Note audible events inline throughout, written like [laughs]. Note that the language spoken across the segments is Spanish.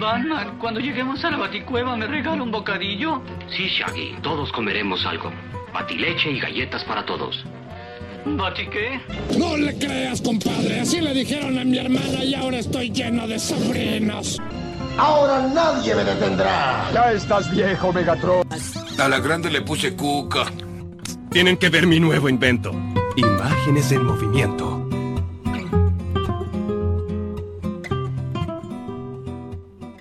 Batman, cuando lleguemos a la baticueva, ¿me regala un bocadillo? Sí, Shaggy, todos comeremos algo. Batileche y galletas para todos. ¿Bati qué? No le creas, compadre. Así le dijeron a mi hermana y ahora estoy lleno de sobrinos. Ahora nadie me detendrá. Ya estás viejo, Megatron. A la grande le puse cuca. Tienen que ver mi nuevo invento. Imágenes en movimiento.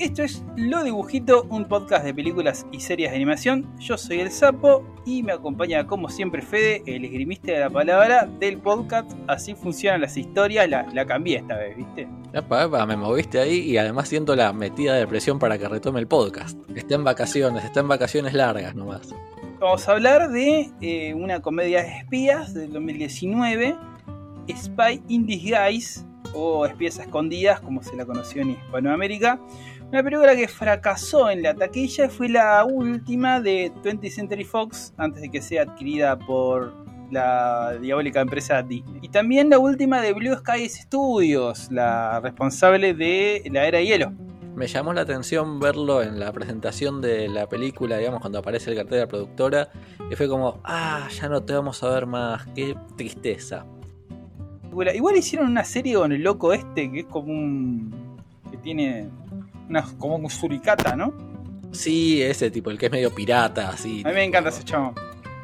Esto es Lo Dibujito, un podcast de películas y series de animación. Yo soy el Sapo y me acompaña como siempre Fede, el esgrimista de la palabra del podcast. Así funcionan las historias, la, la cambié esta vez, ¿viste? Epa, epa, me moviste ahí y además siento la metida de presión para que retome el podcast. Está en vacaciones, está en vacaciones largas nomás. Vamos a hablar de eh, una comedia de espías del 2019, Spy in Disguise, o Espías Escondidas, como se la conoció en Hispanoamérica. Una película que fracasó en la taquilla y fue la última de 20th Century Fox antes de que sea adquirida por la diabólica empresa Disney. Y también la última de Blue Sky Studios, la responsable de La Era de Hielo. Me llamó la atención verlo en la presentación de la película, digamos, cuando aparece el cartel de la productora, y fue como, ah, ya no te vamos a ver más, qué tristeza. Igual hicieron una serie con el loco este, que es como un... que tiene una, como un suricata, ¿no? Sí, ese tipo, el que es medio pirata, así. A mí me encanta ese chavo.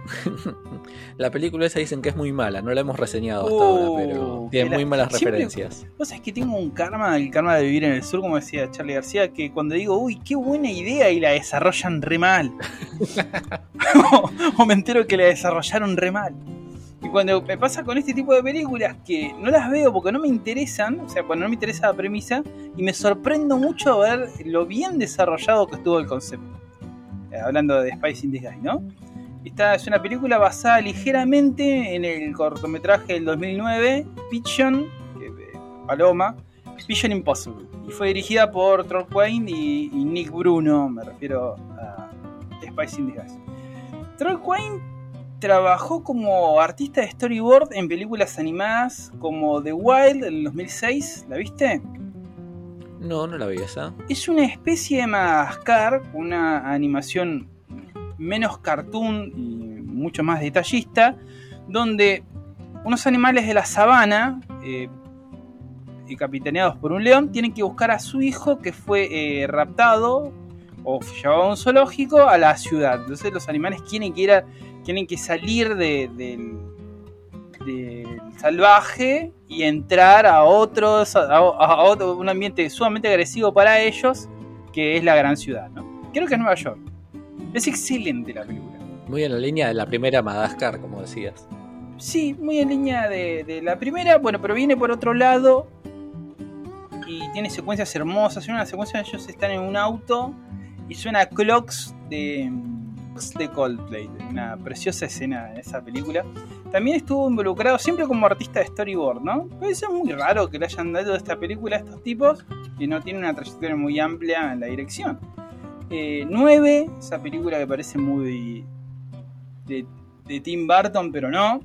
[laughs] la película esa dicen que es muy mala, no la hemos reseñado hasta ahora, pero tiene muy malas referencias. Vos sabés que tengo un karma, el karma de vivir en el sur, como decía Charlie García, que cuando digo, uy, qué buena idea y la desarrollan re mal. o, [laughs] [laughs] o me entero que la desarrollaron re mal. Y cuando me pasa con este tipo de películas que no las veo porque no me interesan, o sea, cuando no me interesa la premisa, y me sorprendo mucho a ver lo bien desarrollado que estuvo el concepto. Eh, hablando de Spice in Disguise, ¿no? Esta es una película basada ligeramente en el cortometraje del 2009, Pigeon, eh, Paloma, Pigeon Impossible. Y fue dirigida por Troll Quain y, Nick Bruno, me refiero a Spice in Disguise. Troll Quain trabajó como artista de storyboard en películas animadas como The Wild en el 2006. ¿La viste? No, no la vi esa. Es una especie de Madagascar, una animación menos cartoon y mucho más detallista, donde unos animales de la sabana, eh, capitaneados por un león, tienen que buscar a su hijo que fue eh, raptado o llevado a un zoológico a la ciudad. Entonces los animales quieren que ir a tienen que salir de, del, del salvaje y entrar a, otros, a, a, otro, un ambiente sumamente agresivo para ellos, que es la gran ciudad. ¿no? Creo que es Nueva York. Es excelente la película. Muy en la línea de la primera Madagascar, como decías. Sí, muy en línea de, de la primera, bueno, pero viene por otro lado y tiene secuencias hermosas. Una secuencia ellos están en un auto y suena clocks de de Coldplay, una preciosa escena en esa película. También estuvo involucrado siempre como artista de storyboard, ¿no? Pues es muy raro que le hayan dado esta película a estos tipos que no tienen una trayectoria muy amplia en la dirección. Eh, 9, esa película que parece muy de, de Tim Burton, pero no.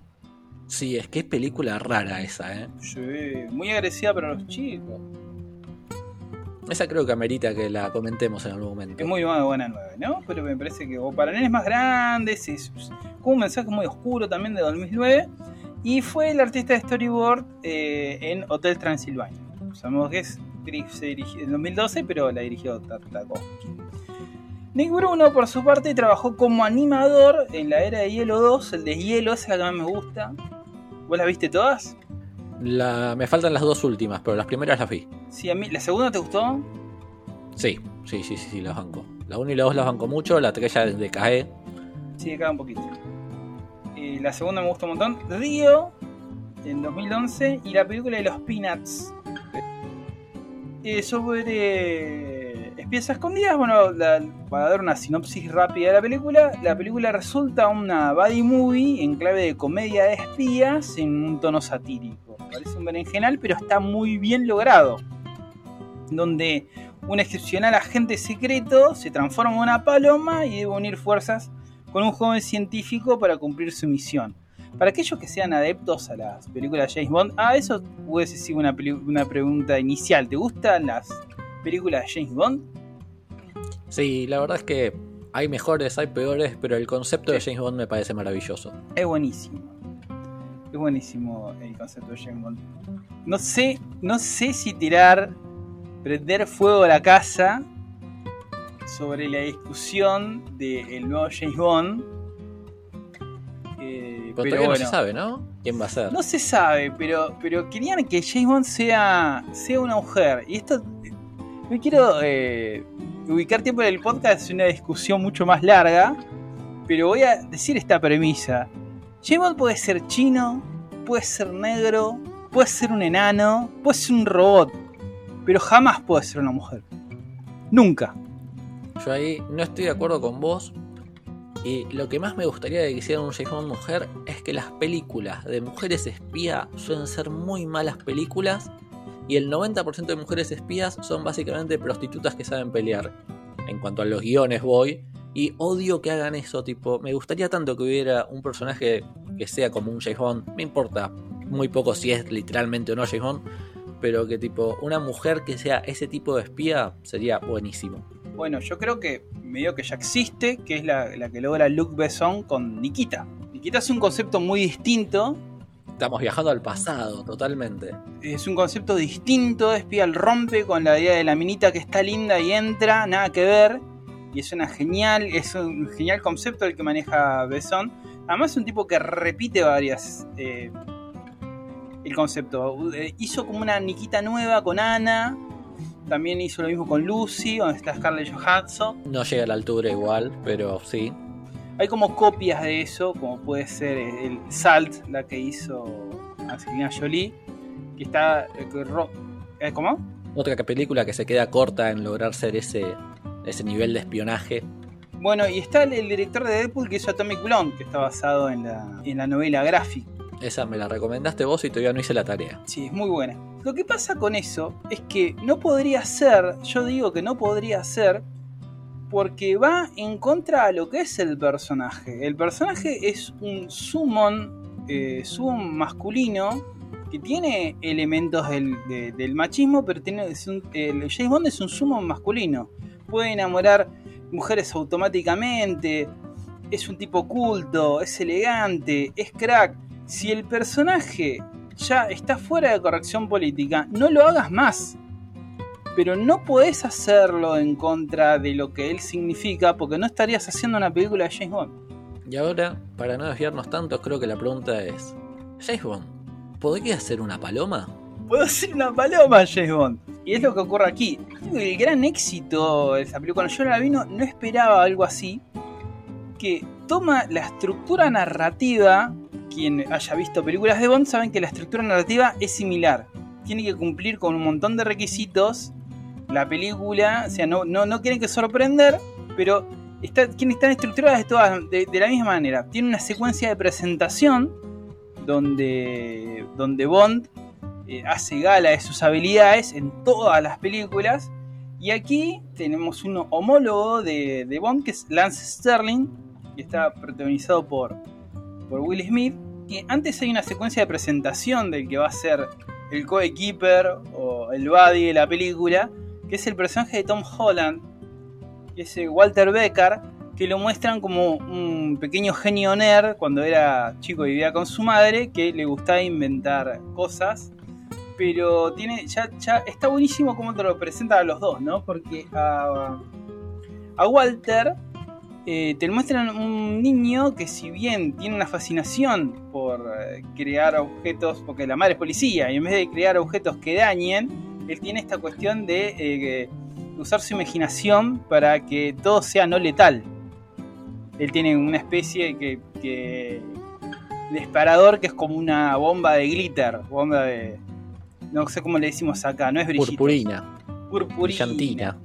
Sí, es que es película rara esa, ¿eh? Sí, muy agresiva para los chicos. Esa creo que amerita que la comentemos en algún momento. Es muy buena 9, ¿no? Pero me parece que o para nenes más grandes, es un mensaje muy oscuro también de 2009. Y fue el artista de storyboard eh, en Hotel Transilvania. Sabemos que es, se dirigió en 2012, pero la dirigió Tartakovsky. Nick Bruno, por su parte, trabajó como animador en la era de Hielo 2, el de Hielo, esa es la que más me gusta. ¿Vos las viste todas? La, me faltan las dos últimas, pero las primeras las vi. Sí, a mí, ¿la segunda te gustó? Sí, sí, sí, sí, sí las banco. La 1 y la 2 las banco mucho, la 3 ya decae. Sí, decae un poquito. Y la segunda me gustó un montón. Río, en 2011, y la película de los Peanuts. Eh, sobre espías escondidas, bueno, la, para dar una sinopsis rápida de la película, la película resulta una buddy movie en clave de comedia de espías en un tono satírico. Parece un berenjenal, pero está muy bien logrado. Donde un excepcional agente secreto se transforma en una paloma y debe unir fuerzas con un joven científico para cumplir su misión. Para aquellos que sean adeptos a las películas de James Bond, ah, eso puede ser una, una pregunta inicial. ¿Te gustan las películas de James Bond? Sí, la verdad es que hay mejores, hay peores, pero el concepto de James Bond me parece maravilloso. Es buenísimo. Es buenísimo el concepto de James Bond. No sé, no sé si tirar, prender fuego a la casa sobre la discusión del nuevo James Bond. Eh, Pero, pero bueno, no se sabe, ¿no? ¿Quién va a ser? no se sabe, pero, pero querían que James Bond sea, sea una mujer. Y esto, no quiero eh, ubicar tiempo en el podcast, es una discusión mucho más larga, pero voy a decir esta premisa. Bond puede ser chino, puede ser negro, puede ser un enano, puede ser un robot, pero jamás puede ser una mujer. Nunca. Yo ahí no estoy de acuerdo con vos. Y lo que más me gustaría de que hicieran un James Bond mujer es que las películas de mujeres espía suelen ser muy malas películas. Y el 90% de mujeres espías son básicamente prostitutas que saben pelear. En cuanto a los guiones voy. Y odio que hagan eso, tipo, me gustaría tanto que hubiera un personaje que sea como un James Bond. Me importa muy poco si es literalmente o no James Bond. Pero que tipo, una mujer que sea ese tipo de espía sería buenísimo. Bueno, yo creo que medio que ya existe, que es la, la que logra Luc Besson con Nikita. Nikita es un concepto muy distinto, Estamos viajando al pasado, totalmente. es un concepto distinto, espía rompe con la idea de la minita que está linda y entra, nada que ver. Y es una genial, es un genial concepto el que maneja Besson. Además es un tipo que repite varias eh, el concepto. Eh, Hizo como una Nikita nueva con Ana. También hizo lo mismo con Lucy, donde está Scarlett Johansson. No llega a la altura igual, pero sí. Hay como copias de eso, como puede ser el Salt, la que hizo Angelina Jolie, que está... eh, ¿Cómo? Otra película que se queda corta en lograr ser ese, ese nivel de espionaje. Bueno, y está el, el director de Deadpool que hizo Atomic Blonde, que está basado en la, en la novela gráfica. Esa me la recomendaste vos y todavía no hice la tarea. Sí, es muy buena. Lo que pasa con eso es que no podría ser, yo digo que no podría ser, porque va en contra a lo que es el personaje. El personaje es un summon, eh, summon masculino que tiene elementos del, de- del machismo, pero tiene, es un- el James Bond es un summon masculino. Puede enamorar mujeres automáticamente, es un tipo culto, es elegante, es crack. Si el personaje ya está fuera de corrección política, no lo hagas más. Pero no podés hacerlo en contra de lo que él significa porque no estarías haciendo una película de James Bond. Y ahora, para no desviarnos tanto, creo que la pregunta es: James Bond, ¿podría ser una paloma? Puedo ser una paloma, James Bond. Y es lo que ocurre aquí. El gran éxito de esa película, cuando yo la vi, no, no esperaba algo así. Que toma la estructura narrativa. Quien haya visto películas de Bond saben que la estructura narrativa es similar. Tiene que cumplir con un montón de requisitos. La película, o sea, no, no, no quieren que sorprender, pero está, estar estructuradas de, todas, de la misma manera. Tiene una secuencia de presentación donde, donde Bond eh, hace gala de sus habilidades en todas las películas. Y aquí tenemos un homólogo de, de Bond que es Lance Sterling, que está protagonizado por, por Will Smith. Y antes hay una secuencia de presentación del que va a ser el coequiper o el buddy de la película, que es el personaje de Tom Holland, que es eh, Walter Becker, que lo muestran como un pequeño genio nerd cuando era chico y vivía con su madre, que le gustaba inventar cosas pero tiene ya, está buenísimo cómo te lo presentan a los dos, ¿no? Porque a, a Walter eh, te muestran un niño que si bien tiene una fascinación por eh, crear objetos, porque la madre es policía, y en vez de crear objetos que dañen, él tiene esta cuestión de eh, usar su imaginación para que todo sea no letal. Él tiene una especie que, que disparador que es como una bomba de glitter, bomba de, no sé cómo le decimos acá, no es brillito. Purpurina, Purpurina. brillantina.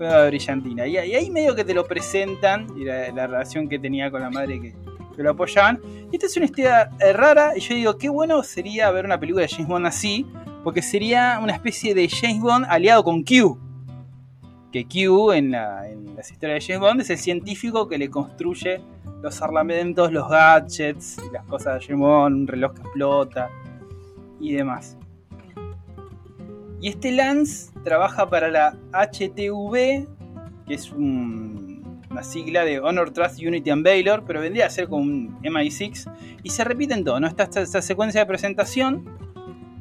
Ah, brillantina. Y, y ahí medio que te lo presentan, y la, la relación que tenía con la madre que, que lo apoyaban. Y esta es una historia eh, rara, y yo digo, qué bueno sería ver una película de James Bond así, porque sería una especie de James Bond aliado con Q. Que Q en, la, en las historias de James Bond es el científico que le construye los armamentos, los gadgets, las cosas de James Bond, un reloj que explota y demás. Y este Lance trabaja para la HTV, que es un- una sigla de Honor, Trust, Unity and Valor, pero vendría a ser como un MI6, y se repiten todo, ¿no? Está esta, secuencia de presentación,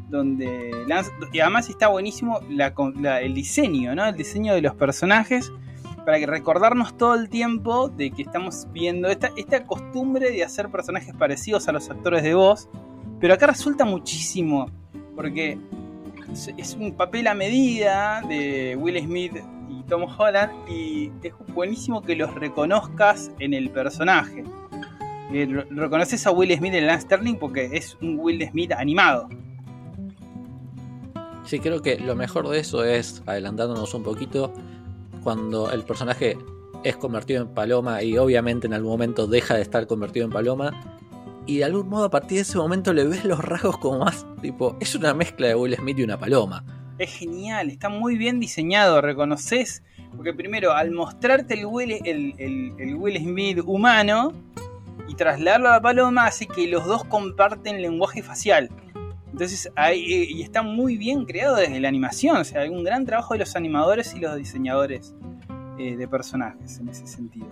donde Lance, y además está buenísimo el diseño, ¿no? El diseño de los personajes, para que recordarnos todo el tiempo de que estamos viendo esta, esta costumbre de hacer personajes parecidos a los actores de voz, pero acá resulta muchísimo, porque es, un papel a medida de Will Smith y Tom Holland y es buenísimo que los reconozcas en el personaje. Eh, re- reconoces a Will Smith en Lance Sterling porque es un Will Smith animado. Sí, creo que lo mejor de eso es, adelantándonos un poquito, cuando el personaje es convertido en paloma y obviamente en algún momento deja de estar convertido en paloma. Y de algún modo a partir de ese momento le ves los rasgos como más tipo, es una mezcla de Will Smith y una paloma. Es genial, está muy bien diseñado, reconoces. Porque primero, al mostrarte el Will, el, el- Will Smith humano y trasladarlo a la paloma, hace que los dos comparten lenguaje facial. Entonces, eh, y está muy bien creado desde la animación. O sea, hay un gran trabajo de los animadores y los diseñadores eh, de personajes en ese sentido.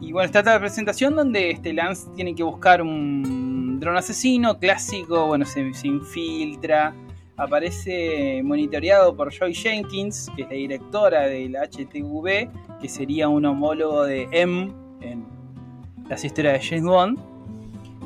Y bueno, está la presentación donde este Lance tiene que buscar un dron asesino clásico, bueno, se, se infiltra, aparece monitoreado por Joy Jenkins, que es la directora del HTV, que sería un homólogo de M en las historias de James Bond.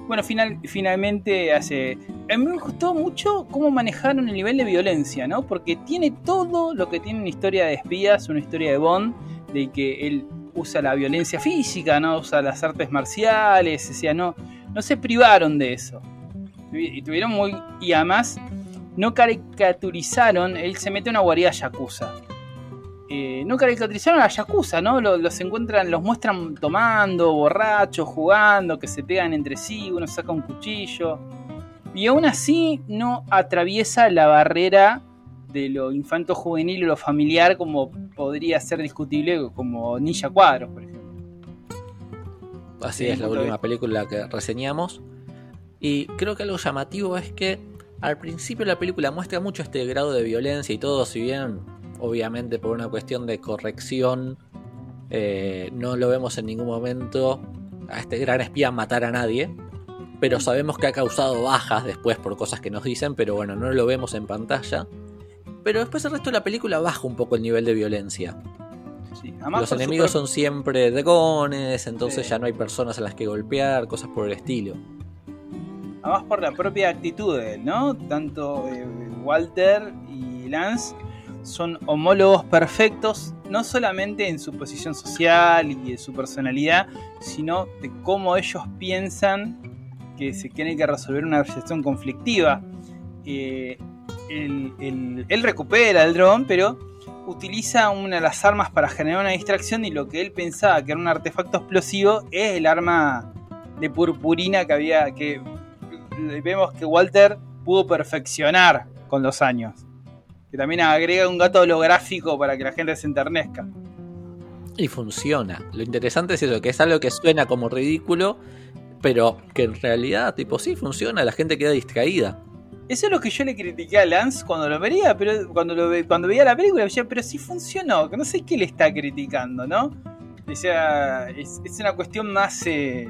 Bueno, final, finalmente hace... A mí me gustó mucho cómo manejaron el nivel de violencia, ¿no? Porque tiene todo lo que tiene una historia de espías, una historia de Bond, de que él usa la violencia física, ¿no? Usa las artes marciales, no, no se privaron de eso. Y tuvieron muy... Y además no caricaturizaron, él se mete en una guarida yakuza. Eh, no caricaturizaron a yakuza, ¿no? Los, los encuentran, los muestran tomando, borrachos, jugando, que se pegan entre sí, uno saca un cuchillo. Y aún así no atraviesa la barrera de lo infanto juvenil o lo familiar como podría ser discutible como Ninja Cuadros, por ejemplo. Así Sí, es la de última película que reseñamos. Y creo que algo llamativo es que al principio la película muestra mucho este grado de violencia y todo, si bien obviamente por una cuestión de corrección eh, no lo vemos en ningún momento a este gran espía matar a nadie. Pero sabemos que ha causado bajas después por cosas que nos dicen, pero bueno, no lo vemos en pantalla. Pero después el resto de la película baja un poco el nivel de violencia. Sí, Los enemigos son siempre dragones, entonces Sí. ya no hay personas a las que golpear, cosas por el estilo. Además por la propia actitud de él, ¿no? Tanto eh, Walter y Lance son homólogos perfectos, no solamente en su posición social y en su personalidad, sino de cómo ellos piensan que se tiene que resolver una situación conflictiva. Eh, él- él recupera el dron, pero utiliza una de las armas para generar una distracción y lo que él pensaba que era un artefacto explosivo es el arma de purpurina que había que vemos que Walter pudo perfeccionar con los años. Que también agrega un gato holográfico para que la gente se enternezca. Y funciona. Lo interesante es eso, que es algo que suena como ridículo, pero que en realidad, tipo, sí funciona, la gente queda distraída. Eso es lo que yo le critiqué a Lance cuando lo veía, pero cuando lo ve- cuando veía la película, decía, pero sí funcionó, que no sé qué le está criticando, ¿no? O sea, es, es una cuestión más, eh,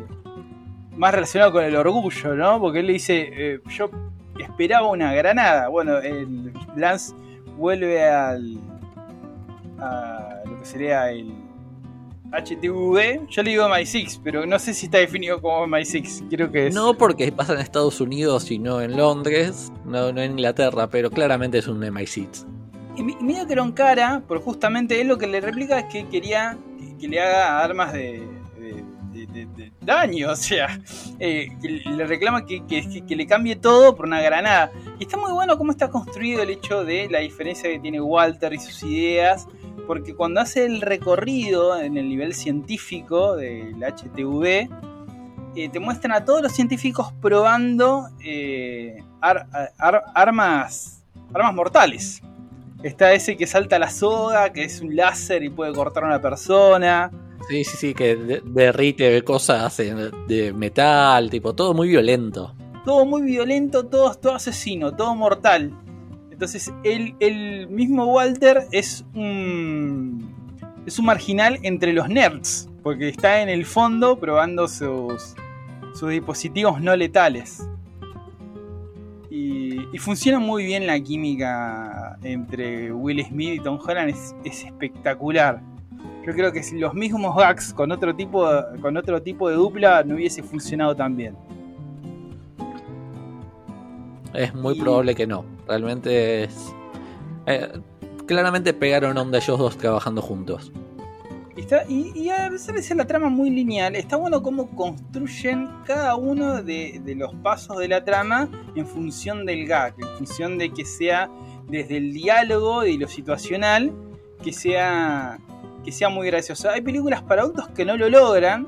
más relacionada con el orgullo, ¿no? Porque él le dice, eh, yo esperaba una granada. Bueno, el Lance vuelve al. a lo que sería el HTV. Yo le digo MI6, pero no sé si está definido como MI6. Creo que es. No porque pasa en Estados Unidos y no en Londres, no, no en Inglaterra, pero claramente es un MI6. Y medio que era un cara, porque justamente él lo que le replica es que quería que, que le haga armas de, de- de- de- de daño, [laughs] o sea, eh, que le reclama que- que le cambie todo por una granada. Y está muy bueno cómo está construido el hecho de la diferencia que tiene Walter y sus ideas, porque cuando hace el recorrido en el nivel científico del HTV, eh, te muestran a todos los científicos probando eh, ar- ar- armas, armas mortales. Está ese que salta la soga, que es un láser y puede cortar a una persona. Sí, sí, sí, que de- derrite cosas de, de metal, tipo, todo muy violento. Todo muy violento, todo, todo asesino, todo mortal. Entonces, el, el mismo Walter es un, es un marginal entre los nerds, porque está en el fondo probando sus, sus dispositivos no letales. Y, y funciona muy bien la química entre Will Smith y Tom Holland, es, es espectacular. Yo creo que si los mismos gags con otro tipo de, con otro tipo de dupla no hubiese funcionado tan bien. Es muy Y- probable que no. Realmente es. eh, claramente pegaron onda ellos dos trabajando juntos. Y, a pesar de ser la trama muy lineal, está bueno cómo construyen cada uno de, de los pasos de la trama en función del gag, en función de que sea desde el diálogo y lo situacional, que sea, que sea muy gracioso. Hay películas para adultos que no lo logran,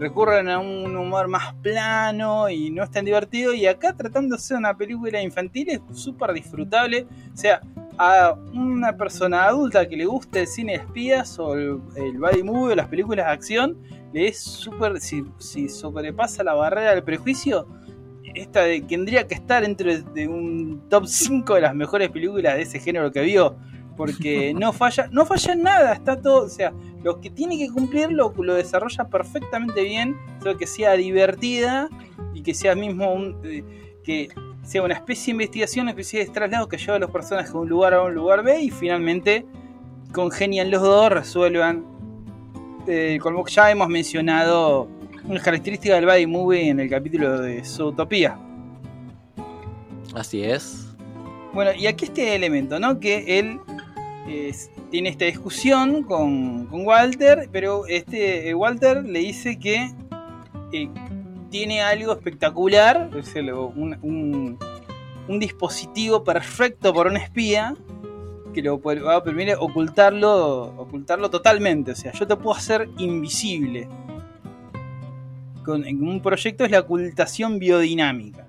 recurren a un humor más plano y no es tan divertido, y acá tratándose de una película infantil es súper disfrutable. O sea, a una persona adulta que le guste el cine de espías o el, el body movie o las películas de acción, le es súper. Si, si sobrepasa la barrera del prejuicio, esta de- tendría que estar dentro de, de un top 5 de las mejores películas de ese género que vio. Porque no falla, no falla en nada, está todo, o sea, lo que tiene que cumplir lo, lo desarrolla perfectamente bien, solo que sea divertida y que sea mismo un, eh, que sea una especie de investigación, una especie de traslado que lleva a los personajes de un lugar a un lugar B y finalmente congenian los dos, resuelvan. eh, como ya hemos mencionado, una característica del body movie en el capítulo de Zootopia. Así es. Bueno, y aquí este elemento, ¿no? Que él es- tiene esta discusión con, con Walter, pero este eh, Walter le dice que eh, tiene algo espectacular, es un, un- dispositivo perfecto para un espía que lo va a permitir ocultarlo, ocultarlo totalmente. O sea, yo te puedo hacer invisible. Con, en un proyecto es la ocultación biodinámica.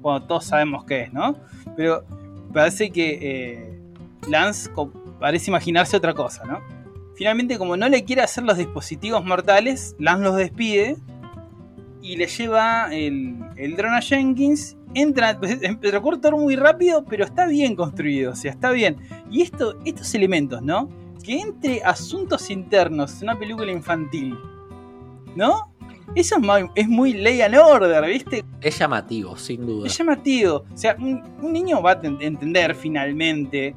Bueno, todos sabemos qué es, ¿no? Pero parece que eh, Lance parece imaginarse otra cosa, ¿no? Finalmente, como no le quiere hacer los dispositivos mortales, Lance los despide y le lleva el, el dron a Jenkins. Entra, [laughs] recuerdo todo muy rápido, pero está bien construido, o sea, está bien. Y esto, estos elementos, ¿no? Que entre asuntos internos en una película infantil, ¿no? Eso es, muy- es muy ley and order, ¿viste? Es llamativo, sin duda. Es llamativo. O sea, un, un niño va a ten- entender finalmente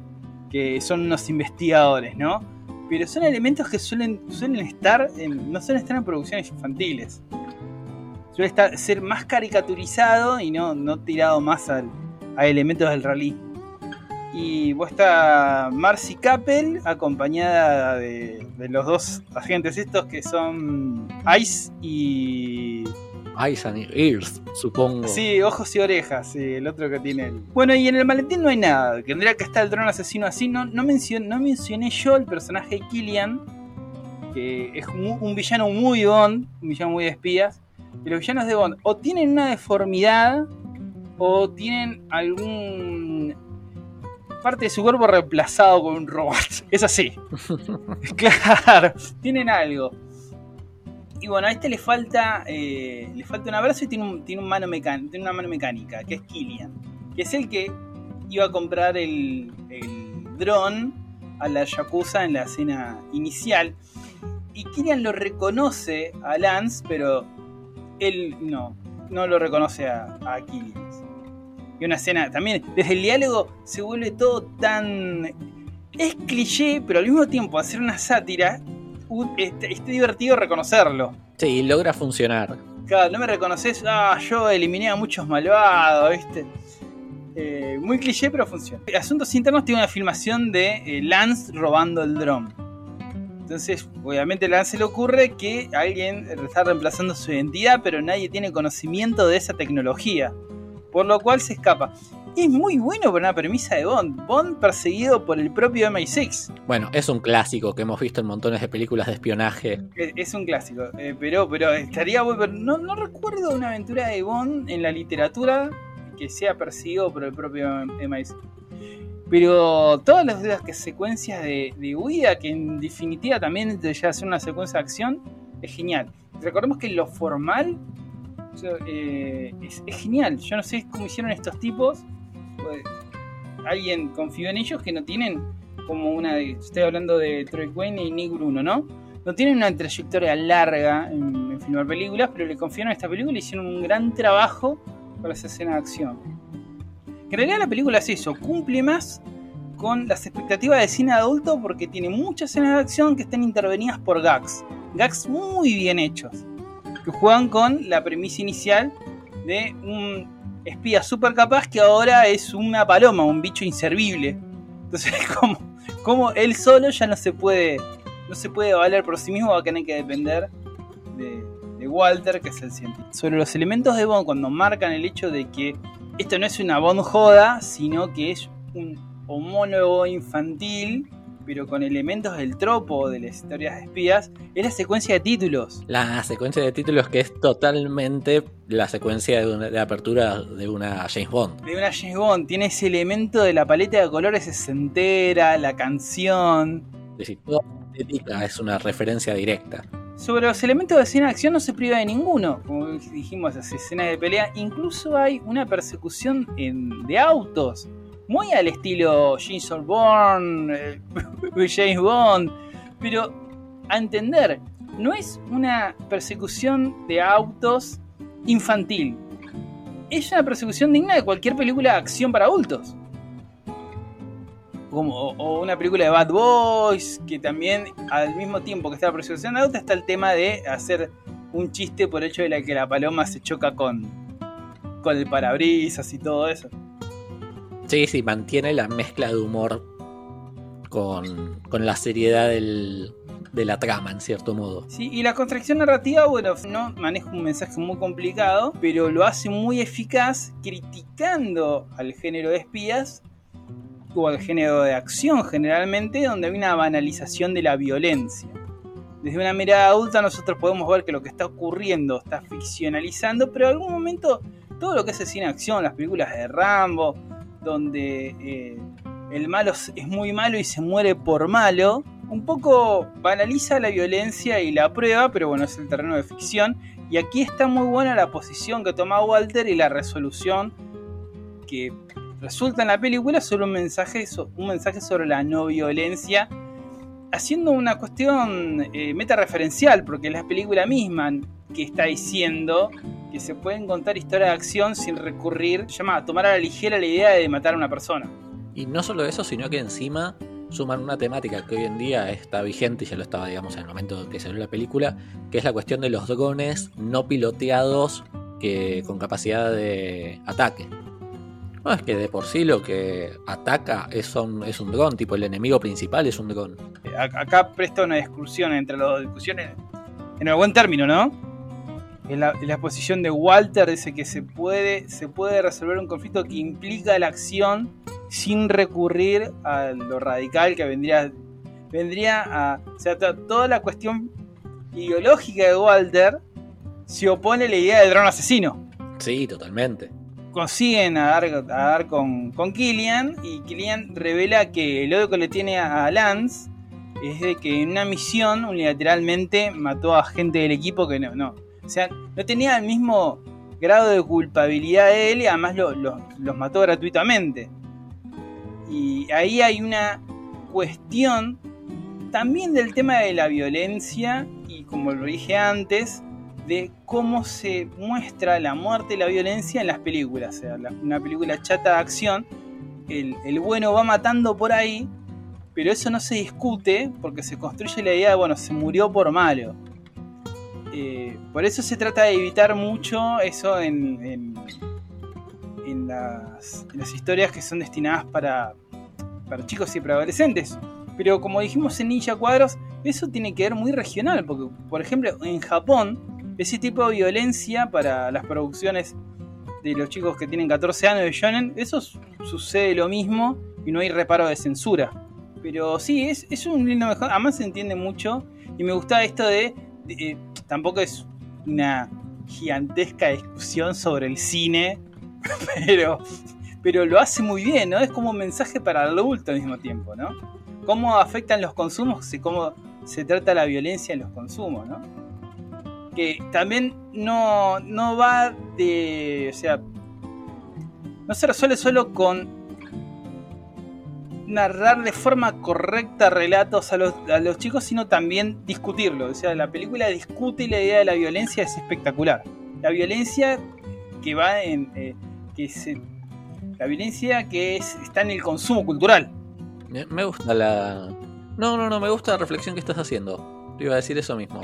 que son unos investigadores, ¿no? Pero son elementos que suelen, suelen estar en, no suelen estar en producciones infantiles. Suele estar, ser más caricaturizado y no, no tirado más al, a elementos del realismo. Y vos está Marcy Capel, acompañada de, de los dos agentes estos que son Ice y Eyes and Ears, supongo. Sí, ojos y orejas, sí, el otro que tiene el... Bueno, y en el maletín no hay nada, tendría que estar el dron asesino así, no, no, mencion- no mencioné yo el personaje de Killian, que es mu- un villano muy Bond, un villano muy de espías, y los villanos de Bond o tienen una deformidad o tienen algún parte de su cuerpo reemplazado con un robot, [laughs] es así. [laughs] claro, tienen algo. Y bueno, a este le falta eh, le falta un abrazo y tiene, un, tiene, un mano mecán- tiene una mano mecánica, que es Killian. Que es el que iba a comprar el, el dron a la Yakuza en la escena inicial. Y Killian lo reconoce a Lance, pero él no, no lo reconoce a, a Killian. Y una escena también, desde el diálogo se vuelve todo tan... Es cliché, pero al mismo tiempo hacer una sátira, este, este divertido reconocerlo. Sí, logra funcionar. Claro, no me reconoces, ah, yo eliminé a muchos malvados, ¿viste? Eh, muy cliché, pero funciona. Asuntos Internos tiene una filmación de eh, Lance robando el dron. Entonces, obviamente a Lance se le ocurre que alguien está reemplazando su identidad, pero nadie tiene conocimiento de esa tecnología. Por lo cual se escapa. Es muy bueno por una premisa de Bond. Bond perseguido por el propio MI6. Bueno, es un clásico que hemos visto en montones de películas de espionaje. Es, un clásico, eh, pero, pero estaría bueno. No, no recuerdo una aventura de Bond en la literatura que sea perseguido por el propio MI6. Pero todas las, las secuencias de, de huida, que en definitiva también llega a ser una secuencia de acción, es genial. Recordemos que lo formal eh, es, genial. Yo no sé cómo hicieron estos tipos. Pues, alguien confió en ellos que no tienen como una. Estoy hablando de Troy Wayne y Nick Bruno, ¿no? No tienen una trayectoria larga en, filmar películas, pero le confiaron a esta película y hicieron un gran trabajo para esa escena de acción. En realidad la película es eso, cumple más con las expectativas de cine adulto porque tiene muchas escenas de acción que están intervenidas por gags. Gags muy bien hechos. Que juegan con la premisa inicial de un espía súper capaz que ahora es una paloma, un bicho inservible. Entonces, [laughs] como, como él solo ya no se puede no se puede valer por sí mismo, va a tener que depender de, de Walter, que es el científico. Sobre los elementos de Bond, cuando marcan el hecho de que esto no es una Bond joda, sino que es un homólogo infantil, pero con elementos del tropo de las historias de espías, es la secuencia de títulos. La secuencia de títulos que es totalmente la secuencia de, una- de apertura de una James Bond. De una James Bond, tiene ese elemento de la paleta de colores sesentera, la canción. Es decir, toda la estética es una referencia directa. Sobre los elementos de escena de acción no se priva de ninguno. Como dijimos, las escenas de pelea. Incluso hay una persecución en- de autos. Muy al estilo Jason Bourne, eh, [laughs] James Bond. Pero a entender, no es una persecución de autos infantil. Es una persecución digna de cualquier película de acción para adultos. Como, o, una película de Bad Boys, que también al mismo tiempo que está la persecución de autos está el tema de hacer un chiste por el hecho de la que la paloma se choca con, con el parabrisas y todo eso. Sí, sí, mantiene la mezcla de humor con, con la seriedad del- de la trama, en cierto modo. Sí, y la contracción narrativa, bueno, no maneja un mensaje muy complicado, pero lo hace muy eficaz criticando al género de espías o al género de acción generalmente, donde hay una banalización de la violencia. Desde una mirada adulta nosotros podemos ver que lo que está ocurriendo está ficcionalizando, pero en algún momento todo lo que es el cine acción, las películas de Rambo, donde eh, el malo es muy malo y se muere por malo, un poco banaliza la violencia y la prueba, pero bueno, es el terreno de ficción. Y aquí está muy buena la posición que toma Walter y la resolución que resulta en la película sobre un mensaje, un mensaje sobre la no violencia, haciendo una cuestión eh, meta-referencial, porque es la película misma que está diciendo que se pueden contar historias de acción sin recurrir, llama a tomar a la ligera la idea de matar a una persona. Y no solo eso, sino que encima suman una temática que hoy en día está vigente, y ya lo estaba, digamos, en el momento que salió la película, que es la cuestión de los drones no piloteados que, con capacidad de ataque. No, es que de por sí lo que ataca es un, es un dron, tipo el enemigo principal es un dron. Eh, Acá presta una discusión entre las dos discusiones en el buen término, ¿no? En la, en la posición de Walter dice que se puede, se puede resolver un conflicto que implica la acción sin recurrir a lo radical que vendría, vendría a... O sea, to- toda la cuestión ideológica de Walter se opone a la idea del dron asesino. Sí, totalmente. Consiguen a dar, a dar con, con Killian y Killian revela que el odio que le tiene a Lance es de que en una misión unilateralmente mató a gente del equipo que no, no. O sea, no tenía el mismo grado de culpabilidad de él y además lo- lo- los mató gratuitamente. Y ahí hay una cuestión también del tema de la violencia y como lo dije antes, de cómo se muestra la muerte y la violencia en las películas. Una película chata de acción, el, el bueno va matando por ahí, pero eso no se discute porque se construye la idea de, bueno, se murió por malo. Eh, por eso se trata de evitar mucho eso en, en, en las, en las historias que son destinadas para, para chicos y para adolescentes. Pero como dijimos en Ninja Cuadros, eso tiene que ver muy regional, porque por ejemplo en Japón, ese tipo de violencia para las producciones de los chicos que tienen 14 años de shonen, eso su- sucede lo mismo y no hay reparo de censura. Pero sí, es, es un lindo mejor, además se entiende mucho y me gusta esto de, de- eh, tampoco es una gigantesca discusión sobre el cine, [laughs] pero, pero lo hace muy bien, ¿no? Es como un mensaje para el adulto al mismo tiempo, ¿no? Cómo afectan los consumos y cómo se trata la violencia en los consumos, ¿no? Que también no, no va de. O sea. No se resuelve solo con. narrar de forma correcta relatos a los, a los chicos, sino también discutirlo. O sea, la película discute la idea de la violencia, es espectacular. La violencia que va en. eh, que se, la violencia que es, está en el consumo cultural. Me gusta la. No, no, no, me gusta la reflexión que estás haciendo. Te iba a decir eso mismo.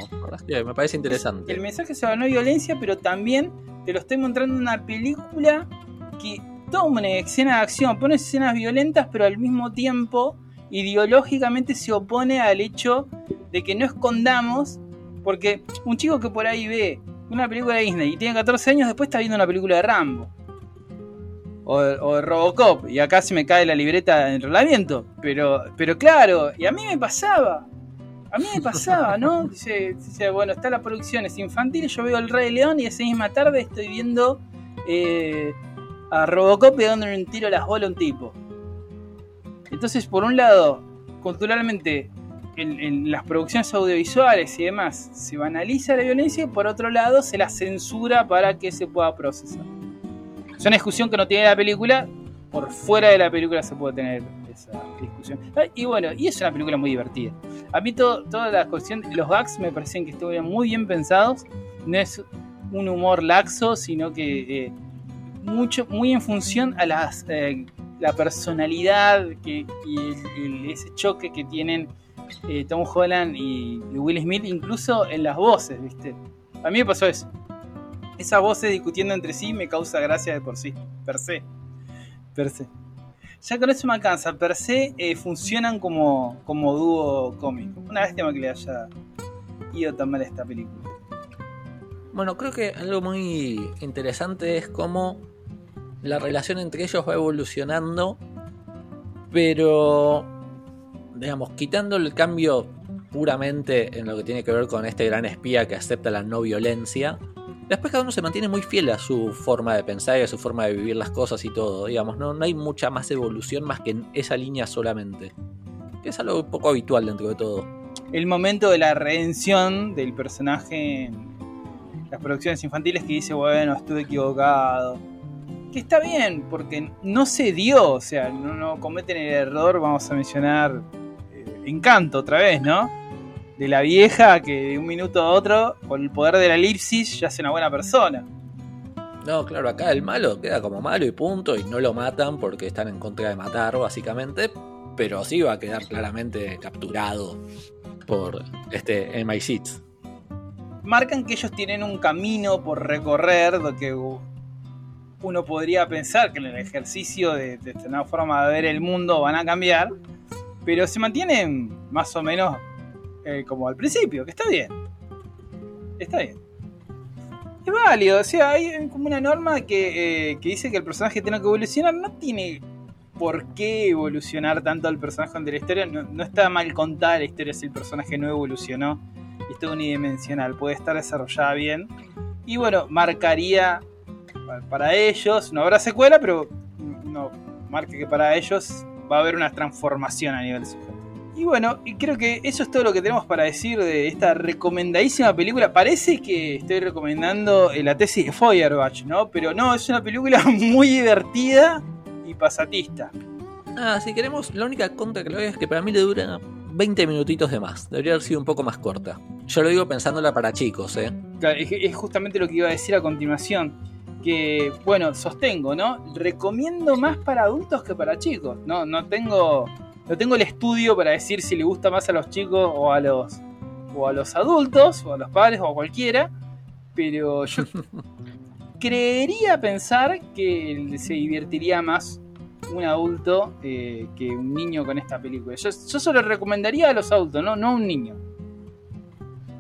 Me parece interesante. El mensaje se no violencia, pero también te lo estoy mostrando en una película que toma una escena de acción, pone escenas violentas, pero al mismo tiempo ideológicamente se opone al hecho de que no escondamos, porque un chico que por ahí ve una película de Disney y tiene 14 años, después está viendo una película de Rambo. O de Robocop, y acá se me cae la libreta de enrolamiento. Pero, pero claro, y a mí me pasaba. A mí me pasaba, ¿no? Dice, dice, bueno, está la producción, es infantil, yo veo El Rey León y esa misma tarde estoy viendo eh, a Robocop pegándole un tiro a las bolas a un tipo. Entonces, por un lado, culturalmente, en, en las producciones audiovisuales y demás, se banaliza la violencia y por otro lado, se la censura para que se pueda procesar. Es una discusión que no tiene la película, por fuera de la película se puede tener esa discusión. Ah, Y bueno, y es una película muy divertida. A mí todo, toda la cuestión, los gags me parecen que estuvieron muy bien pensados. No es un humor laxo, sino que eh, mucho, muy en función a las, eh, la personalidad que, y el- el- ese choque que tienen eh, Tom Holland y Will Smith, incluso en las voces, ¿viste? A mí me pasó eso. Esas voces discutiendo entre sí me causa gracia de por sí, per se. Per se. Ya con eso me alcanza. Per se eh, funcionan como, como dúo cómico. Una lástima que le haya ido tan mal esta película. Bueno, creo que algo muy interesante es cómo la relación entre ellos va evolucionando, pero, digamos, quitando el cambio puramente en lo que tiene que ver con este gran espía que acepta la no violencia, después cada uno se mantiene muy fiel a su forma de pensar y a su forma de vivir las cosas y todo, digamos, no, no hay mucha más evolución más que en esa línea solamente, que es algo poco habitual dentro de todo. El momento de la redención del personaje en las producciones infantiles que dice, bueno, estuve equivocado. Que está bien, porque no se dio, o sea, no, no cometen el error, vamos a mencionar eh, Encanto otra vez, ¿no? De la vieja que de un minuto a otro, con el poder de la elipsis, ya es una buena persona. No, claro, acá el malo queda como malo y punto, y no lo matan porque están en contra de matar, básicamente, pero sí va a quedar claramente capturado por este MI6. marcan que ellos tienen un camino por recorrer, lo que uno podría pensar que en el ejercicio de, de esta nueva forma de ver el mundo van a cambiar, pero se mantienen más o menos eh, como al principio, que está bien. Está bien. Es válido, o sea, hay como una norma que, eh, que dice que el personaje tiene que evolucionar, no tiene por qué evolucionar tanto el personaje de la historia, no, está mal contada la historia si el personaje no evolucionó y está unidimensional, puede estar desarrollada bien. Y bueno, marcaría pa- para ellos, no habrá secuela, pero no marca que para ellos va a haber una transformación a nivel. Y bueno, creo que eso es todo lo que tenemos para decir de esta recomendadísima película. Parece que estoy recomendando eh, la tesis de Feuerbach, ¿no? Pero no, es una película [laughs] muy divertida y pasatista. Ah, si queremos, la única contra que le doy es que para mí le dura 20 minutitos de más. Debería haber sido un poco más corta. Yo lo digo pensándola para chicos, ¿eh? Claro, es justamente lo que iba a decir a continuación. Que, bueno, sostengo, ¿no? Recomiendo más para adultos que para chicos. No, no tengo. No tengo el estudio para decir si le gusta más a los chicos o a los. o a los adultos, o a los padres, o a cualquiera. Pero yo [laughs] creería pensar que se divertiría más un adulto eh, que un niño con esta película. Yo, yo solo recomendaría a los adultos, no, no a un niño.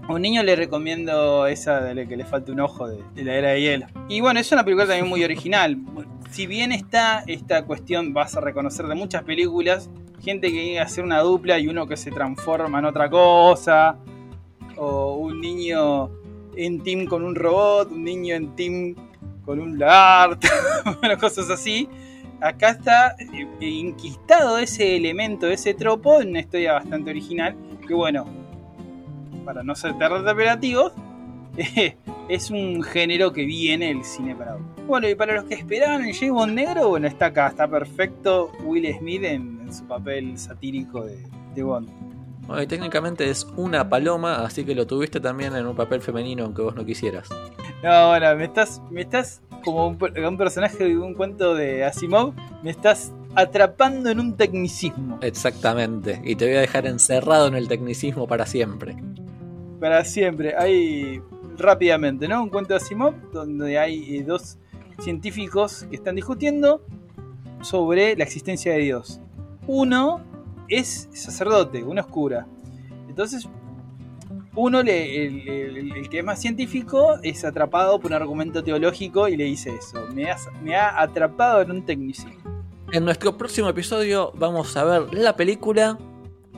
A un niño le recomiendo esa de la que le falta un ojo de, de la era de hielo. Y bueno, es una película también muy original. Si bien está esta cuestión, vas a reconocer de muchas películas, gente que quiere hacer una dupla y uno que se transforma en otra cosa, o un niño en team con un robot, un niño en team con un lagarto, [laughs] bueno, cosas así. Acá está eh, inquistado ese elemento, ese tropo, en una historia bastante original, que bueno, para no ser terror operativos, eh, [laughs] es un género que viene el cine para hoy. Bueno, y para los que esperaban el James Bond negro, bueno, está acá, está perfecto Will Smith en, en su papel satírico de, de Bond. Bueno, y técnicamente es una paloma, así que lo tuviste también en un papel femenino aunque vos no quisieras. No, bueno, me estás, me estás como un, un personaje de un cuento de Asimov, me estás atrapando en un tecnicismo Exactamente. Y te voy a dejar encerrado en el tecnicismo para siempre. para siempre. Hay rápidamente, ¿no? Un cuento de Asimov donde hay eh, dos científicos que están discutiendo sobre la existencia de Dios. Uno es sacerdote, uno es cura. Entonces, uno, le- el, el- que es más científico, es atrapado por un argumento teológico y le dice eso. Me, has- me ha atrapado en un tecnicismo. En nuestro próximo episodio vamos a ver la película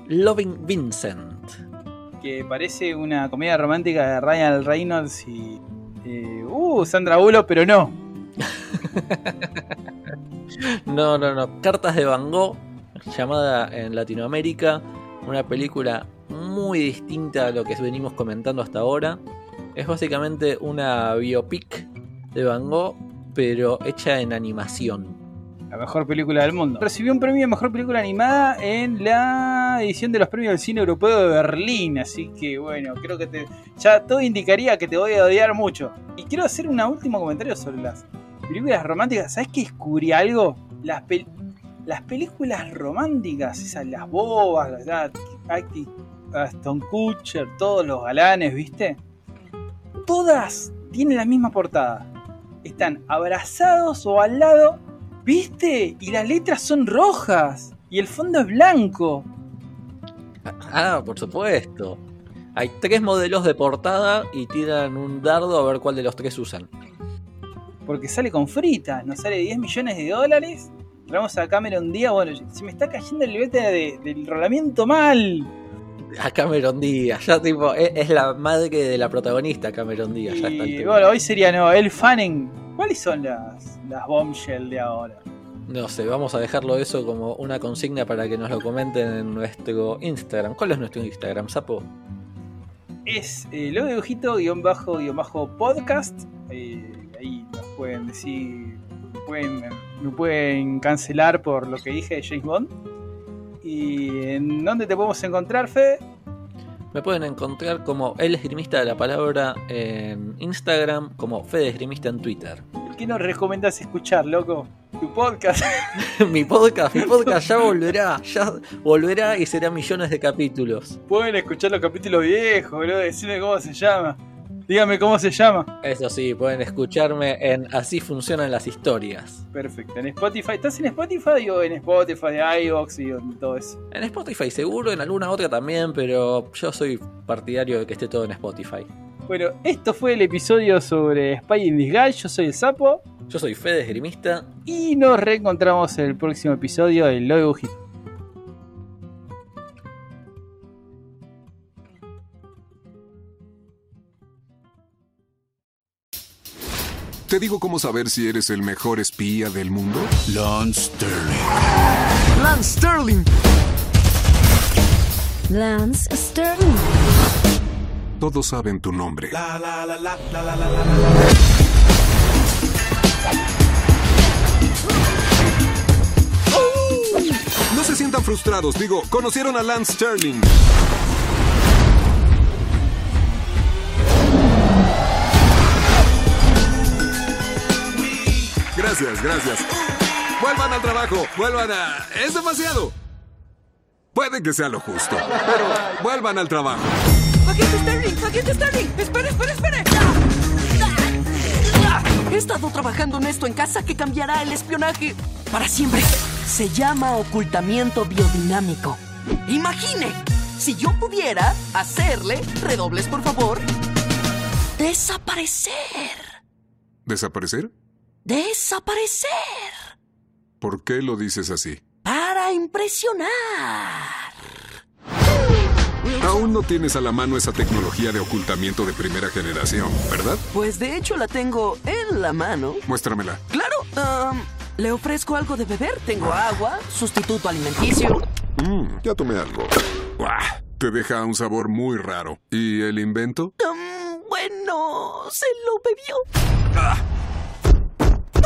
Loving Vincent. Que parece una comedia romántica de Ryan Reynolds y. eh, uh, Sandra Bullock, pero no. [laughs] No, no, no. Cartas de Van Gogh, llamada en Latinoamérica, una película muy distinta a lo que venimos comentando hasta ahora. Es básicamente una biopic de Van Gogh, pero hecha en animación. La mejor película del mundo. Recibió un premio de mejor película animada en la edición de los premios del cine europeo de Berlín. Así que bueno, creo que te, ya todo indicaría que te voy a odiar mucho. Y quiero hacer un último comentario sobre las películas románticas. ¿Sabes que descubrí algo? Las, las películas románticas, esas, las bobas, las- Acti- Aston Kutcher, todos los galanes, ¿viste? Todas tienen la misma portada. Están abrazados o al lado ¿Viste? Y las letras son rojas. Y el fondo es blanco. Ah, por supuesto. Hay tres modelos de portada y tiran un dardo a ver cuál de los tres usan. Porque sale con fritas. Nos sale 10 millones de dólares. Traemos a Cameron Díaz. Bueno, se me está cayendo el de- del rolamiento mal. A Cameron Díaz, ya tipo, es, es la madre de la protagonista Cameron Díaz. Ya está Y bueno, hoy sería no, el Fanning. ¿Cuáles son las, las bombshell de ahora? No sé, vamos a dejarlo eso como una consigna para que nos lo comenten en nuestro Instagram. ¿Cuál es nuestro Instagram, Sapo? Es eh, lo dibujito guion bajo guion bajo podcast. Eh, ahí nos pueden decir. Pueden, me pueden cancelar por lo que dije de James Bond. ¿Y en dónde te podemos encontrar, Fede? Me pueden encontrar como el esgrimista de la palabra en Instagram, como Fede Esgrimista en Twitter. ¿Qué nos recomiendas escuchar, loco? Tu podcast. [laughs] mi podcast, mi podcast ya volverá, ya volverá y será millones de capítulos. Pueden escuchar los capítulos viejos, boludo. Decime cómo se llama. Dígame cómo se llama. Eso sí, pueden escucharme en Así funcionan las historias. Perfecto. En Spotify. ¿Estás en Spotify o en Spotify, iVoox y en todo eso? En Spotify seguro, en alguna otra también, pero yo soy partidario de que esté todo en Spotify. Bueno, esto fue el episodio sobre Spy in Disguise. Yo soy el Sapo. Yo soy Fede Esgrimista. Y nos reencontramos en el próximo episodio de Lo Dibujito. ¿Te digo cómo saber si eres el mejor espía del mundo? Lance Sterling. Lance Sterling. Lance Sterling. Todos saben tu nombre. No se sientan frustrados, digo, conocieron a Lance Sterling. Gracias, gracias. Vuelvan al trabajo, vuelvan a... Es demasiado. Puede que sea lo justo, pero vuelvan al trabajo. ¡Agente Sterling! ¡Agente Sterling! ¡Espere, espere, espere! He estado trabajando en esto en casa que cambiará el espionaje para siempre. Se llama ocultamiento biodinámico. Imagine, si yo pudiera hacerle, redobles por favor, desaparecer. ¿Desaparecer? Desaparecer. ¿Por qué lo dices así? Para impresionar. Aún no tienes a la mano esa tecnología de ocultamiento de primera generación, ¿verdad? Pues de hecho la tengo en la mano. Muéstramela. Claro, le ofrezco algo de beber. Tengo agua, sustituto alimenticio. Mm, ya tomé algo. Te deja un sabor muy raro. ¿Y el invento? Am, bueno, ¡No! ¡Se lo bebió!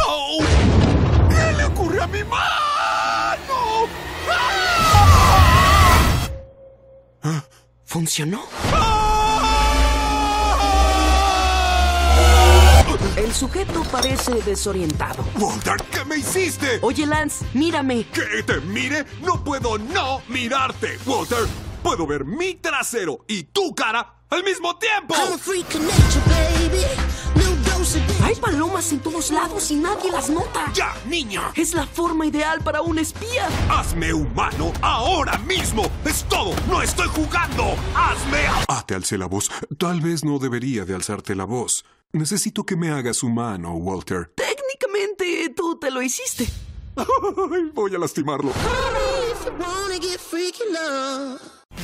¡No! ¿Qué le ocurre a mi mano? ¿Funcionó? El sujeto parece desorientado. Walter, ¿qué me hiciste? Oye, Lance, mírame. ¿Que te mire? No puedo no mirarte, Walter. Puedo ver mi trasero y tu cara al mismo tiempo. Hay palomas en todos lados y nadie las nota. ¡Ya, niña! Es la forma ideal para un espía. ¡Hazme humano ahora mismo! ¡Es todo! ¡No estoy jugando! ¡Hazme! Ah, te alcé la voz. Tal vez no debería de alzarte la voz. Necesito que me hagas humano, Walter. Técnicamente tú te lo hiciste. [laughs] Ay, voy a lastimarlo.